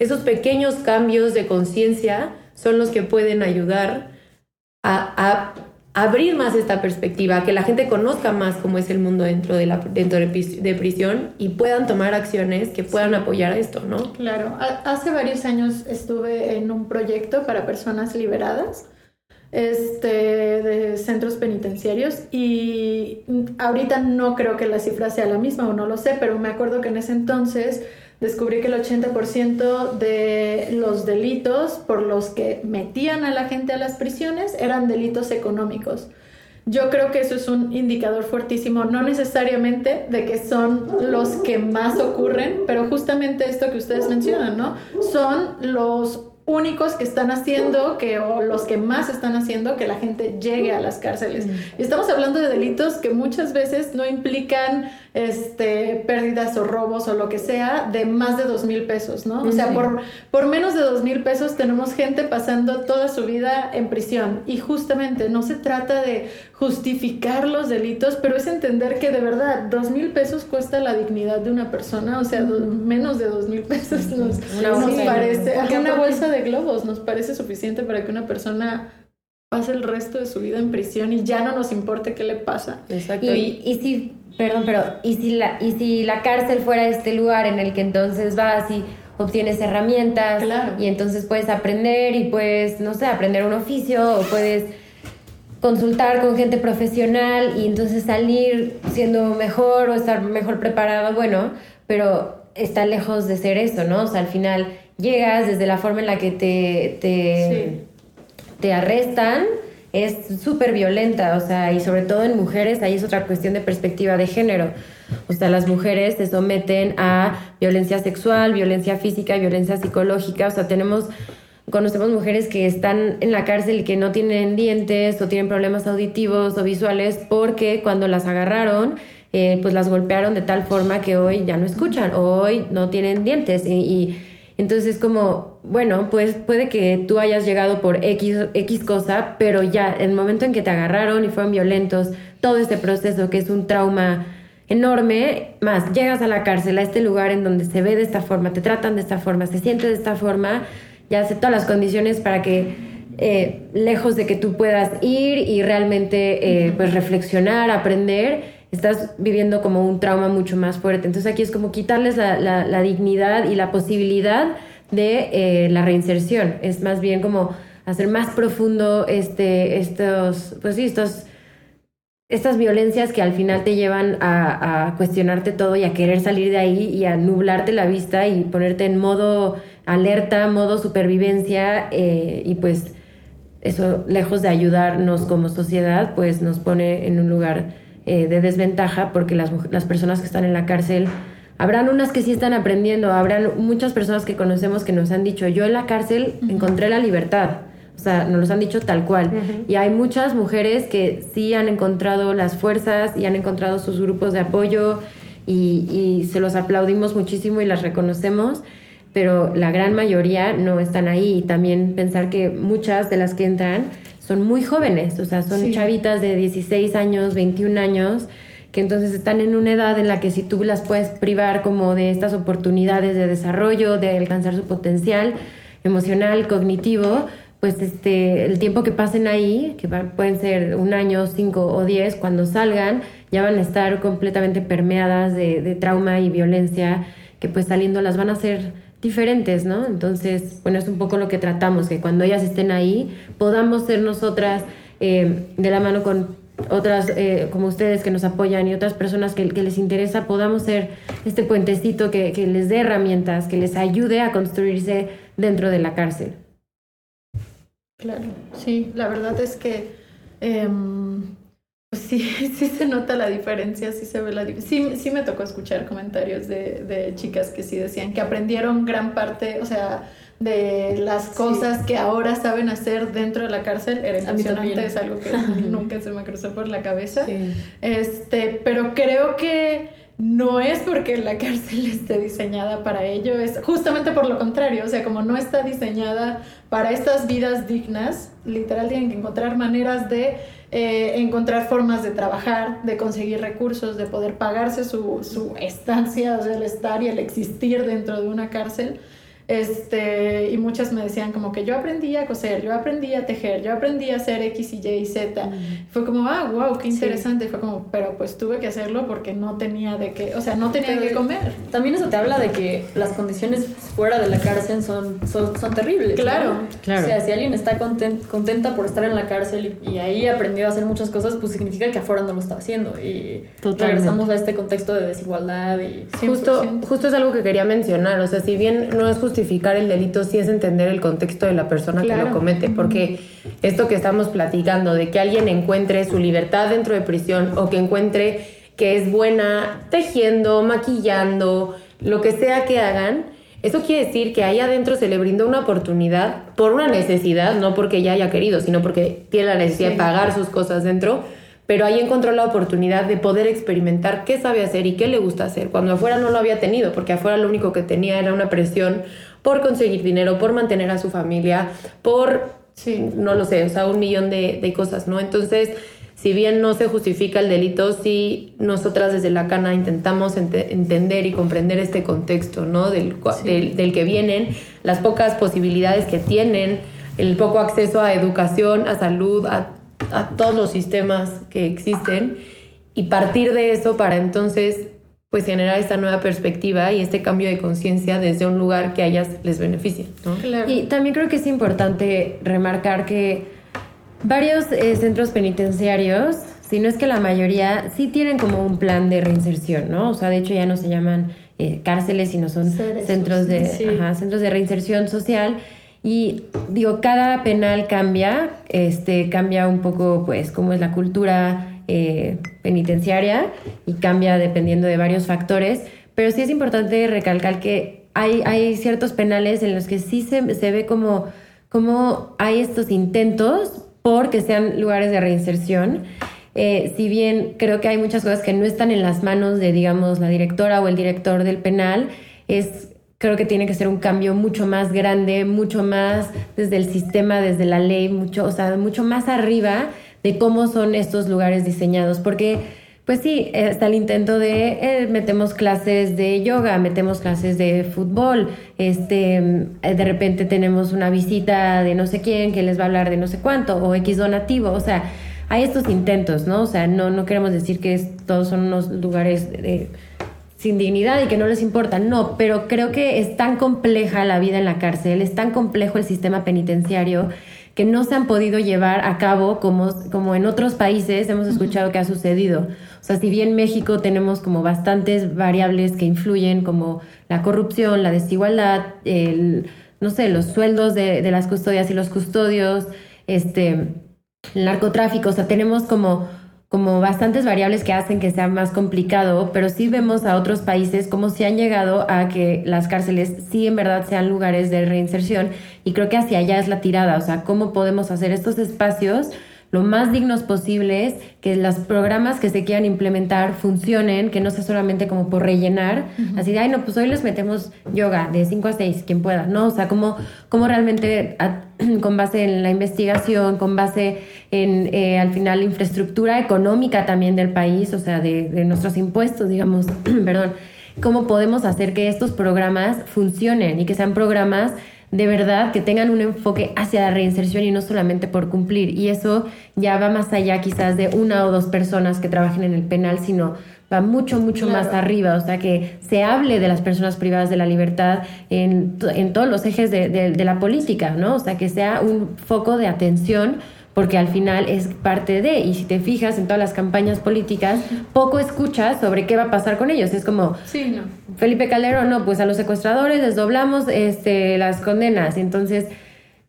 esos pequeños cambios de conciencia son los que pueden ayudar a, a abrir más esta perspectiva, a que la gente conozca más cómo es el mundo dentro de, la, dentro de, pris- de prisión y puedan tomar acciones que puedan apoyar esto, ¿no? Claro, Ha- hace varios años estuve en un proyecto para personas liberadas este, de centros penitenciarios y ahorita no creo que la cifra sea la misma o no lo sé, pero me acuerdo que en ese entonces descubrí que el 80% de los delitos por los que metían a la gente a las prisiones eran delitos económicos. Yo creo que eso es un indicador fuertísimo, no necesariamente de que son los que más ocurren, pero justamente esto que ustedes mencionan, ¿no? Son los únicos que están haciendo que o los que más están haciendo que la gente llegue a las cárceles. Y estamos hablando de delitos que muchas veces no implican este pérdidas o robos o lo que sea de más de dos mil pesos, ¿no? O sea, por, por menos de dos mil pesos tenemos gente pasando toda su vida en prisión. Y justamente no se trata de justificar los delitos, pero es entender que de verdad dos mil pesos cuesta la dignidad de una persona. O sea, menos de dos mil pesos nos, parece. Una bolsa de globos nos parece suficiente para que una persona pase el resto de su vida en prisión y ya no nos importe qué le pasa. Exacto. Y, y si, perdón, pero, y si, la, y si la cárcel fuera este lugar en el que entonces vas y obtienes herramientas Claro. y entonces puedes aprender y puedes, no sé, aprender un oficio o puedes consultar con gente profesional y entonces salir siendo mejor o estar mejor preparado, bueno, pero está lejos de ser eso, ¿no? O sea, al final llegas desde la forma en la que te, te, te arrestan, es súper violenta, o sea, y sobre todo en mujeres, ahí es otra cuestión de perspectiva de género. O sea, las mujeres se someten a violencia sexual, violencia física, violencia psicológica, o sea, tenemos conocemos mujeres que están en la cárcel y que no tienen dientes o tienen problemas auditivos o visuales porque cuando las agarraron, eh, pues las golpearon de tal forma que hoy ya no escuchan o hoy no tienen dientes. Y, y entonces es como, bueno, pues puede que tú hayas llegado por X, X cosa, pero ya el momento en que te agarraron y fueron violentos, todo este proceso que es un trauma enorme, más llegas a la cárcel, a este lugar en donde se ve de esta forma, te tratan de esta forma, se siente de esta forma, ya hace todas las condiciones para que eh, lejos de que tú puedas ir y realmente eh, pues reflexionar, aprender, estás viviendo como un trauma mucho más fuerte. Entonces aquí es como quitarles la, la- la dignidad y la posibilidad de eh, la reinserción. Es más bien como hacer más profundo este, estos, pues sí, estos estas violencias que al final te llevan a, cuestionarte todo y a querer salir de ahí y a nublarte la vista y ponerte en modo alerta, modo supervivencia eh, y pues eso lejos de ayudarnos como sociedad pues nos pone en un lugar eh, de desventaja porque las, las personas que están en la cárcel Habrán unas que sí están aprendiendo, habrán muchas personas que conocemos que nos han dicho, yo en la cárcel encontré la libertad. O sea, nos lo han dicho tal cual. Y hay muchas mujeres que sí han encontrado las fuerzas y han encontrado sus grupos de apoyo y, y se los aplaudimos muchísimo y las reconocemos, pero la gran mayoría no están ahí. Y también pensar que muchas de las que entran son muy jóvenes, o sea, son chavitas de 16 años, 21 años que entonces están en una edad en la que si tú las puedes privar como de estas oportunidades de desarrollo, de alcanzar su potencial emocional, cognitivo, pues este, el tiempo que pasen ahí, que pueden ser un año, cinco o diez, cuando salgan, ya van a estar completamente permeadas de, de trauma y violencia, que pues saliendo las van a ser diferentes, ¿no? Entonces, bueno, es un poco lo que tratamos, que cuando ellas estén ahí, podamos ser nosotras eh, de la mano con otras eh, como ustedes que nos apoyan y otras personas que, les interesa, podamos ser este puentecito que, les dé herramientas, que les ayude a construirse dentro de la cárcel. Claro, sí, la verdad es que em, sí, sí se nota la diferencia, sí se ve la diferencia. Sí, sí me tocó escuchar comentarios de, de chicas que sí decían que aprendieron gran parte, o sea, de las cosas que ahora saben hacer dentro de la cárcel era impresionante, es algo que nunca se me cruzó por la cabeza. Este, pero creo que no es porque la cárcel esté diseñada para ello, es justamente por lo contrario, o sea, como no está diseñada para estas vidas dignas, literal tienen que encontrar maneras de eh, encontrar formas de trabajar, de conseguir recursos, de poder pagarse su, su estancia, o sea, el estar y el existir dentro de una cárcel este, y muchas me decían como que yo aprendí a coser, yo aprendí a tejer, yo aprendí a hacer X y Y y Z. Fue como, ah, wow, qué interesante. Fue como, pero pues tuve que hacerlo porque no tenía de qué, o sea, no tenía que comer. También eso te habla de que las condiciones fuera de la cárcel son, son, son terribles. Claro, claro. O sea, si alguien está contenta por estar en la cárcel y, ahí aprendió a hacer muchas cosas, pues significa que afuera no lo está haciendo. Y regresamos a este contexto de desigualdad y... Justo, justo es algo que quería mencionar. O sea, si bien no es justificado justificar el delito sí es entender el contexto de la persona que lo comete, porque esto que estamos platicando, de que alguien encuentre su libertad dentro de prisión o que encuentre que es buena tejiendo, maquillando, lo que sea que hagan, eso quiere decir que ahí adentro se le brindó una oportunidad por una necesidad, no porque ella haya querido, sino porque tiene la necesidad de pagar sus cosas dentro pero ahí encontró la oportunidad de poder experimentar qué sabe hacer y qué le gusta hacer, cuando afuera no lo había tenido, porque afuera lo único que tenía era una presión por conseguir dinero, por mantener a su familia, por, no lo sé, o sea, un millón de, cosas, ¿no? Entonces, si bien no se justifica el delito, sí nosotras desde la cana intentamos entender y comprender este contexto, ¿no? Del, del, que vienen, las pocas posibilidades que tienen, el poco acceso a educación, a salud, a, a todos los sistemas que existen y partir de eso para entonces pues generar esta nueva perspectiva y este cambio de conciencia desde un lugar que a ellas les beneficie. Y también creo que es importante remarcar que varios eh, centros penitenciarios, si no es que la mayoría, sí tienen como un plan de reinserción, ¿no? O sea, de hecho ya no se llaman eh, cárceles, sino son centros de, centros de reinserción social. Y digo, cada penal cambia, este, cambia un poco, pues, cómo es la cultura eh, penitenciaria y cambia dependiendo de varios factores, pero sí es importante recalcar que hay, ciertos penales en los que sí se, ve como, como hay estos intentos por que sean lugares de reinserción. Eh, si bien creo que hay muchas cosas que no están en las manos de, digamos, la directora o el director del penal, es creo que tiene que ser un cambio mucho más grande, mucho más desde el sistema, desde la ley, mucho, o sea, mucho más arriba de cómo son estos lugares diseñados, porque pues sí, está el intento de eh, metemos clases de yoga, metemos clases de fútbol, este, eh, de repente tenemos una visita de no sé quién que les va a hablar de no sé cuánto, o X donativo, o sea, hay estos intentos, ¿no? O sea, no, no queremos decir que todos son unos lugares sin dignidad y que no les importa, no, pero creo que es tan compleja la vida en la cárcel, es tan complejo el sistema penitenciario que no se han podido llevar a cabo como, como en otros países hemos escuchado que ha sucedido. O sea, si bien México tenemos como bastantes variables que influyen, como la corrupción, la desigualdad, el, no sé, los sueldos de, de las custodias y los custodios, este, el narcotráfico, o sea, tenemos como como bastantes variables que hacen que sea más complicado, pero sí vemos a otros países como si han llegado a que las cárceles sí en verdad sean lugares de reinserción y creo que hacia allá es la tirada, o sea, cómo podemos hacer estos espacios lo más dignos posibles, que los programas que se quieran implementar funcionen, que no sea solamente como por rellenar, así de, ay, no, pues hoy les metemos yoga de 5 a 6, quien pueda, ¿no? O sea, como, como realmente con base en la investigación, con base en, eh, al final, la infraestructura económica también del país, o sea, de, de nuestros impuestos, digamos, perdón, cómo podemos hacer que estos programas funcionen y que sean programas de verdad que tengan un enfoque hacia la reinserción y no solamente por cumplir. Y eso ya va más allá quizás de una o dos personas que trabajen en el penal, sino va mucho, mucho más arriba. O sea, que se hable de las personas privadas de la libertad en, en todos los ejes de, de la política, ¿no? O sea, que sea un foco de atención porque al final es parte de, y si te fijas en todas las campañas políticas, poco escuchas sobre qué va a pasar con ellos. Es como, sí, no. Felipe Calderón, no, pues a los secuestradores les doblamos este, las condenas. Entonces,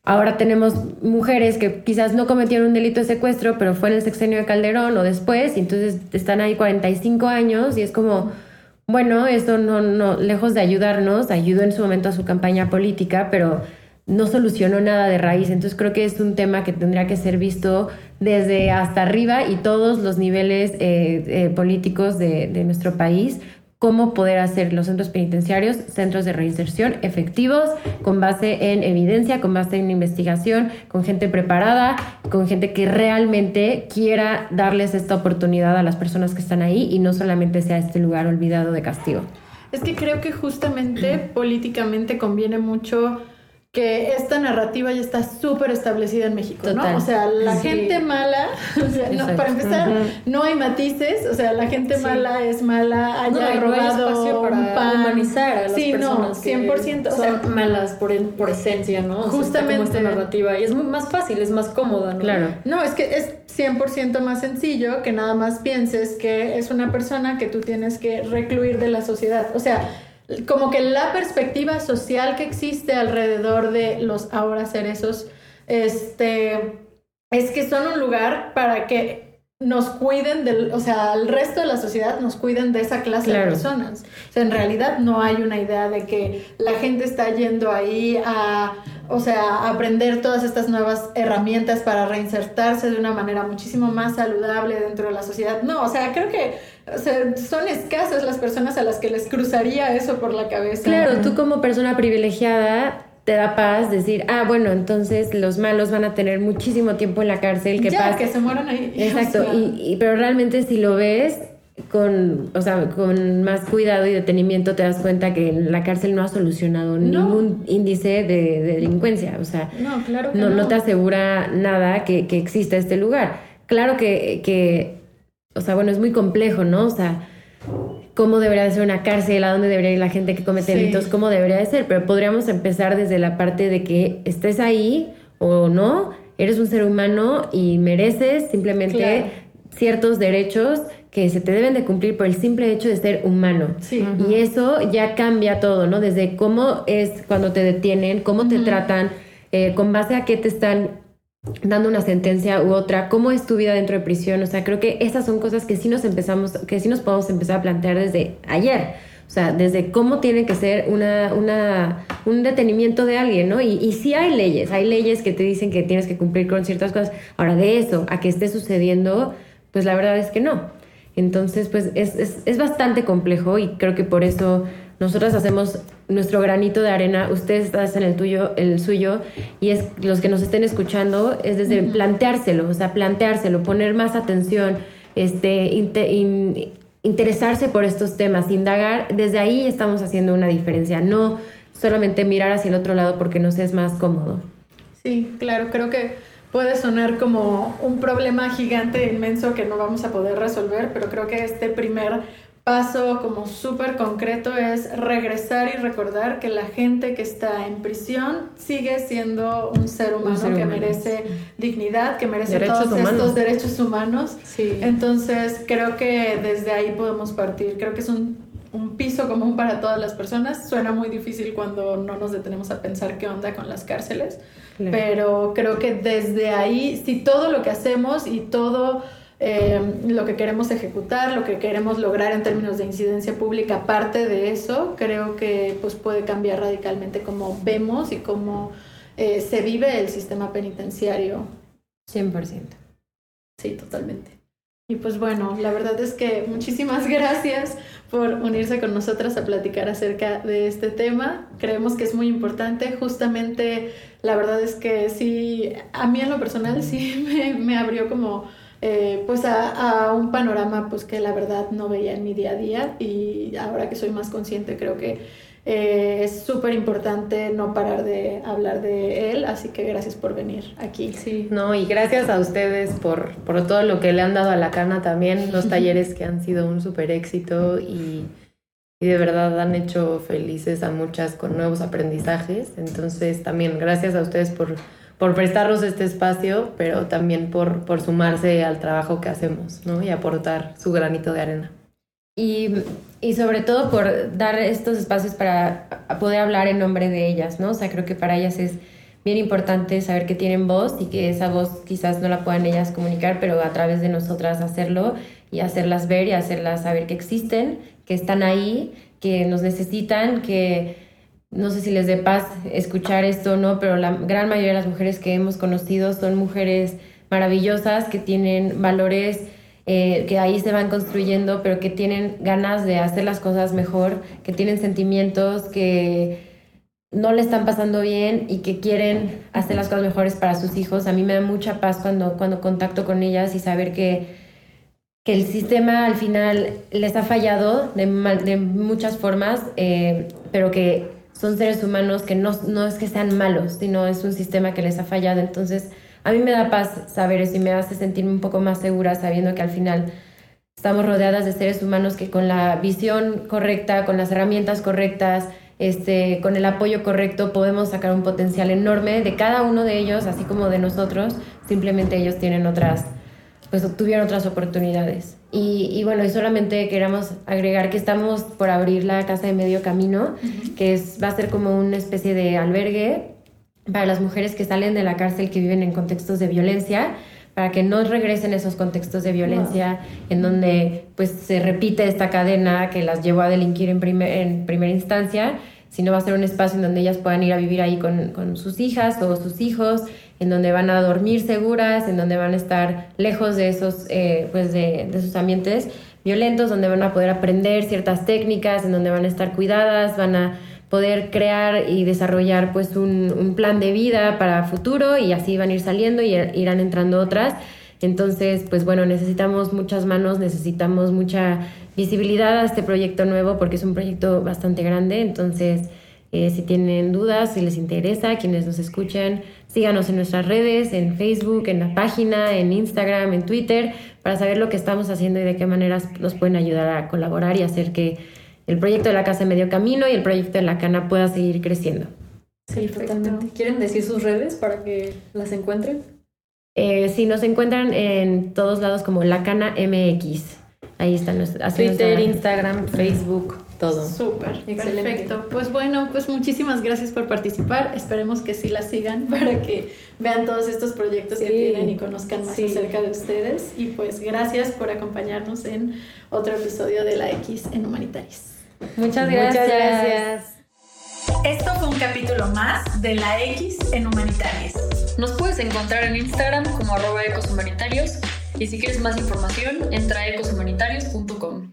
ahora tenemos mujeres que quizás no cometieron un delito de secuestro, pero fue en el sexenio de Calderón o después, y entonces están ahí 45 años y es como... Bueno, eso no, no, lejos de ayudarnos, ayudó en su momento a su campaña política, pero no solucionó nada de raíz. Entonces creo que es un tema que tendría que ser visto desde hasta arriba y todos los niveles eh, eh, políticos de, de, nuestro país, cómo poder hacer los centros penitenciarios centros de reinserción efectivos, con base en evidencia, con base en investigación, con gente preparada, con gente que realmente quiera darles esta oportunidad a las personas que están ahí y no solamente sea este lugar olvidado de castigo. Es que creo que justamente políticamente conviene mucho que esta narrativa ya está súper establecida en México, ¿no? O sea, la gente mala, o sea, no, para empezar, no hay matices, o sea, la gente mala es mala, haya no, robado no espacio para humanizar a las sí, personas no, 100%, que o sea, son malas por, por esencia, ¿no? Justamente. O sea, esta narrativa y es muy más fácil, es más cómoda, ¿no? Claro. No, es que es 100% más sencillo que nada más pienses que es una persona que tú tienes que recluir de la sociedad. O sea, como que la perspectiva social que existe alrededor de los ahora cerezos, este, es que son un lugar para que nos cuiden del, o sea, el resto de la sociedad nos cuiden de esa clase de personas. O sea, en realidad no hay una idea de que la gente está yendo ahí a, o sea, aprender todas estas nuevas herramientas para reinsertarse de una manera muchísimo más saludable dentro de la sociedad. No, o sea, creo que o sea, son escasas las personas a las que les cruzaría eso por la cabeza. Claro, tú como persona privilegiada te da paz decir, ah, bueno, entonces los malos van a tener muchísimo tiempo en la cárcel. Que ya, que se mueran ahí. Exacto, y, pero realmente si lo ves con, o sea, con más cuidado y detenimiento te das cuenta que la cárcel no ha solucionado ningún índice de, delincuencia, o sea, no, claro no. no, te asegura nada que, que exista este lugar. Claro que, que, o sea, bueno, es muy complejo, ¿no? O sea, cómo debería de ser una cárcel, a dónde debería ir la gente que comete delitos, cómo debería de ser, pero podríamos empezar desde la parte de que estés ahí o no, eres un ser humano y mereces simplemente ciertos derechos que se te deben de cumplir por el simple hecho de ser humano. Y eso ya cambia todo, ¿no? Desde cómo es cuando te detienen, cómo te tratan, eh, con base a qué te están dando una sentencia u otra, cómo es tu vida dentro de prisión, o sea, creo que esas son cosas que sí nos empezamos, que sí nos podemos empezar a plantear desde ayer, o sea, desde cómo tiene que ser una, una, un detenimiento de alguien, ¿no? Y, y sí hay leyes, hay leyes que te dicen que tienes que cumplir con ciertas cosas, ahora de eso a que esté sucediendo, pues la verdad es que no. Entonces, pues es, es, es bastante complejo y creo que por eso nosotras hacemos nuestro granito de arena, ustedes hacen el tuyo, el suyo, y es los que nos estén escuchando, es desde planteárselo, o sea, planteárselo, poner más atención, este, interesarse por estos temas, indagar, desde ahí estamos haciendo una diferencia, no solamente mirar hacia el otro lado porque nos es más cómodo. Sí, claro, creo que puede sonar como un problema gigante, inmenso que no vamos a poder resolver, pero creo que este primer paso como súper concreto es regresar y recordar que la gente que está en prisión sigue siendo un ser humano, que merece dignidad, que merece todos estos derechos humanos. Sí. Entonces creo que desde ahí podemos partir. Creo que es un, un piso común para todas las personas. Suena muy difícil cuando no nos detenemos a pensar qué onda con las cárceles, claro. pero creo que desde ahí, si todo lo que hacemos y todo eh, lo que queremos ejecutar, lo que queremos lograr en términos de incidencia pública, aparte de eso, creo que pues, puede cambiar radicalmente cómo vemos y cómo eh, se vive el sistema penitenciario. 100%. Sí, totalmente. Y pues bueno, la verdad es que muchísimas gracias por unirse con nosotras a platicar acerca de este tema. Creemos que es muy importante. Justamente, la verdad es que sí, a mí en lo personal sí me, me abrió como eh, pues a, a, un panorama pues que la verdad no veía en mi día a día y ahora que soy más consciente creo que eh, es súper importante no parar de hablar de él, así que gracias por venir aquí. Sí, no, y gracias a ustedes por, por todo lo que le han dado a la cana también, los talleres que han sido un súper éxito y, y de verdad han hecho felices a muchas con nuevos aprendizajes. Entonces también gracias a ustedes por por prestarnos este espacio, pero también por, por sumarse al trabajo que hacemos, ¿no? Y aportar su granito de arena. Y, y, sobre todo por dar estos espacios para poder hablar en nombre de ellas, ¿no? O sea, creo que para ellas es bien importante saber que tienen voz y que esa voz quizás no la puedan ellas comunicar, pero a través de nosotras hacerlo y hacerlas ver y hacerlas saber que existen, que están ahí, que nos necesitan, que no sé si les dé paz escuchar esto o no, pero la gran mayoría de las mujeres que hemos conocido son mujeres maravillosas que tienen valores eh, que ahí se van construyendo, pero que tienen ganas de hacer las cosas mejor, que tienen sentimientos que no le están pasando bien y que quieren hacer las cosas mejores para sus hijos. A mí me da mucha paz cuando, cuando contacto con ellas y saber que, que el sistema al final les ha fallado de, de muchas formas, eh, pero que son seres humanos que no, no es que sean malos, sino es un sistema que les ha fallado. Entonces, a mí me da paz saber eso y me hace sentirme un poco más segura sabiendo que al final estamos rodeadas de seres humanos que con la visión correcta, con las herramientas correctas, este, con el apoyo correcto, podemos sacar un potencial enorme de cada uno de ellos, así como de nosotros. Simplemente ellos tienen otras pues obtuvieron otras oportunidades. Y, y, bueno, y solamente queremos agregar que estamos por abrir la Casa de Medio Camino, que es, va a ser como una especie de albergue para las mujeres que salen de la cárcel que viven en contextos de violencia, para que no regresen esos contextos de violencia en donde pues se repite esta cadena que las llevó a delinquir en, primer, en primera instancia, sino va a ser un espacio en donde ellas puedan ir a vivir ahí con, con sus hijas o sus hijos en donde van a dormir seguras, en donde van a estar lejos de esos, eh, pues de, de esos ambientes violentos, donde van a poder aprender ciertas técnicas, en donde van a estar cuidadas, van a poder crear y desarrollar pues un, un, plan de vida para futuro y así van a ir saliendo y irán entrando otras. Entonces, pues bueno, necesitamos muchas manos, necesitamos mucha visibilidad a este proyecto nuevo porque es un proyecto bastante grande. Entonces, eh, si tienen dudas, si les interesa, quienes nos escuchan, síganos en nuestras redes, en Facebook, en la página, en Instagram, en Twitter, para saber lo que estamos haciendo y de qué maneras nos pueden ayudar a colaborar y hacer que el proyecto de la Casa Medio Camino y el proyecto de la Cana pueda seguir creciendo. Sí, totalmente. ¿Quieren decir sus redes para que las encuentren? Eh, sí, nos encuentran en todos lados como La Cana MX. Ahí están nuestros Twitter, Instagram, Facebook todo. Súper, perfecto. Pues bueno, pues muchísimas gracias por participar. Esperemos que sí la sigan para que vean todos estos proyectos que tienen y conozcan más acerca de ustedes. Y pues gracias por acompañarnos en otro episodio de la X en Humanitarias. Muchas gracias. Muchas gracias. Esto fue un capítulo más de la X en Humanitarias. Nos puedes encontrar en Instagram como arroba ecoshumanitarios y si quieres más información entra a ecoshumanitarios.com.